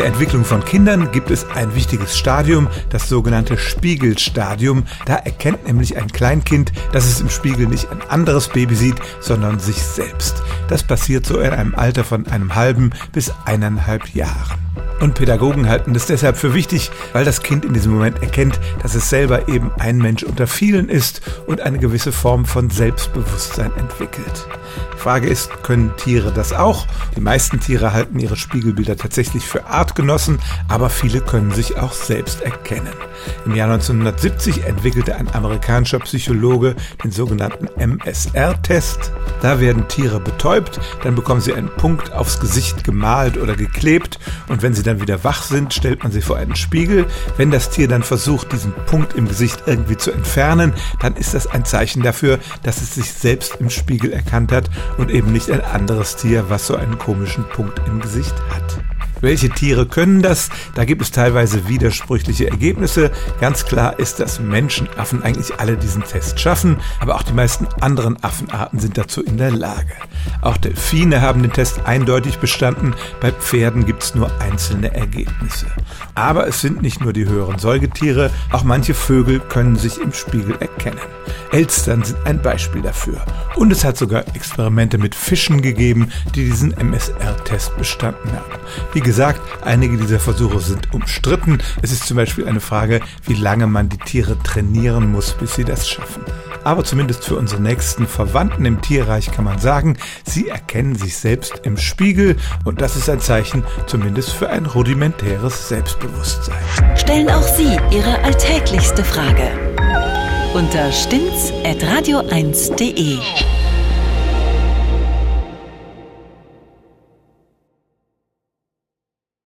der Entwicklung von Kindern gibt es ein wichtiges Stadium, das sogenannte Spiegelstadium. Da erkennt nämlich ein Kleinkind, dass es im Spiegel nicht ein anderes Baby sieht, sondern sich selbst. Das passiert so in einem Alter von einem halben bis eineinhalb Jahren. Und Pädagogen halten es deshalb für wichtig, weil das Kind in diesem Moment erkennt, dass es selber eben ein Mensch unter vielen ist und eine gewisse Form von Selbstbewusstsein entwickelt. Frage ist, können Tiere das auch? Die meisten Tiere halten ihre Spiegelbilder tatsächlich für Artgenossen, aber viele können sich auch selbst erkennen. Im Jahr 1970 entwickelte ein amerikanischer Psychologe den sogenannten MSR-Test. Da werden Tiere betäubt, dann bekommen sie einen Punkt aufs Gesicht gemalt oder geklebt und wenn sie dann wieder wach sind, stellt man sie vor einen Spiegel. Wenn das Tier dann versucht, diesen Punkt im Gesicht irgendwie zu entfernen, dann ist das ein Zeichen dafür, dass es sich selbst im Spiegel erkannt hat und eben nicht ein anderes Tier, was so einen komischen Punkt im Gesicht hat. Welche Tiere können das? Da gibt es teilweise widersprüchliche Ergebnisse. Ganz klar ist, dass Menschenaffen eigentlich alle diesen Test schaffen, aber auch die meisten anderen Affenarten sind dazu in der Lage. Auch Delfine haben den Test eindeutig bestanden, bei Pferden gibt es nur einzelne Ergebnisse. Aber es sind nicht nur die höheren Säugetiere, auch manche Vögel können sich im Spiegel erkennen. Elstern sind ein Beispiel dafür. Und es hat sogar Experimente mit Fischen gegeben, die diesen MSR-Test bestanden haben. Wie gesagt, einige dieser Versuche sind umstritten. Es ist zum Beispiel eine Frage, wie lange man die Tiere trainieren muss, bis sie das schaffen. Aber zumindest für unsere nächsten Verwandten im Tierreich kann man sagen, sie erkennen sich selbst im Spiegel und das ist ein Zeichen zumindest für ein rudimentäres Selbstbewusstsein. Stellen auch Sie Ihre alltäglichste Frage unter stimmtz.radio1.de.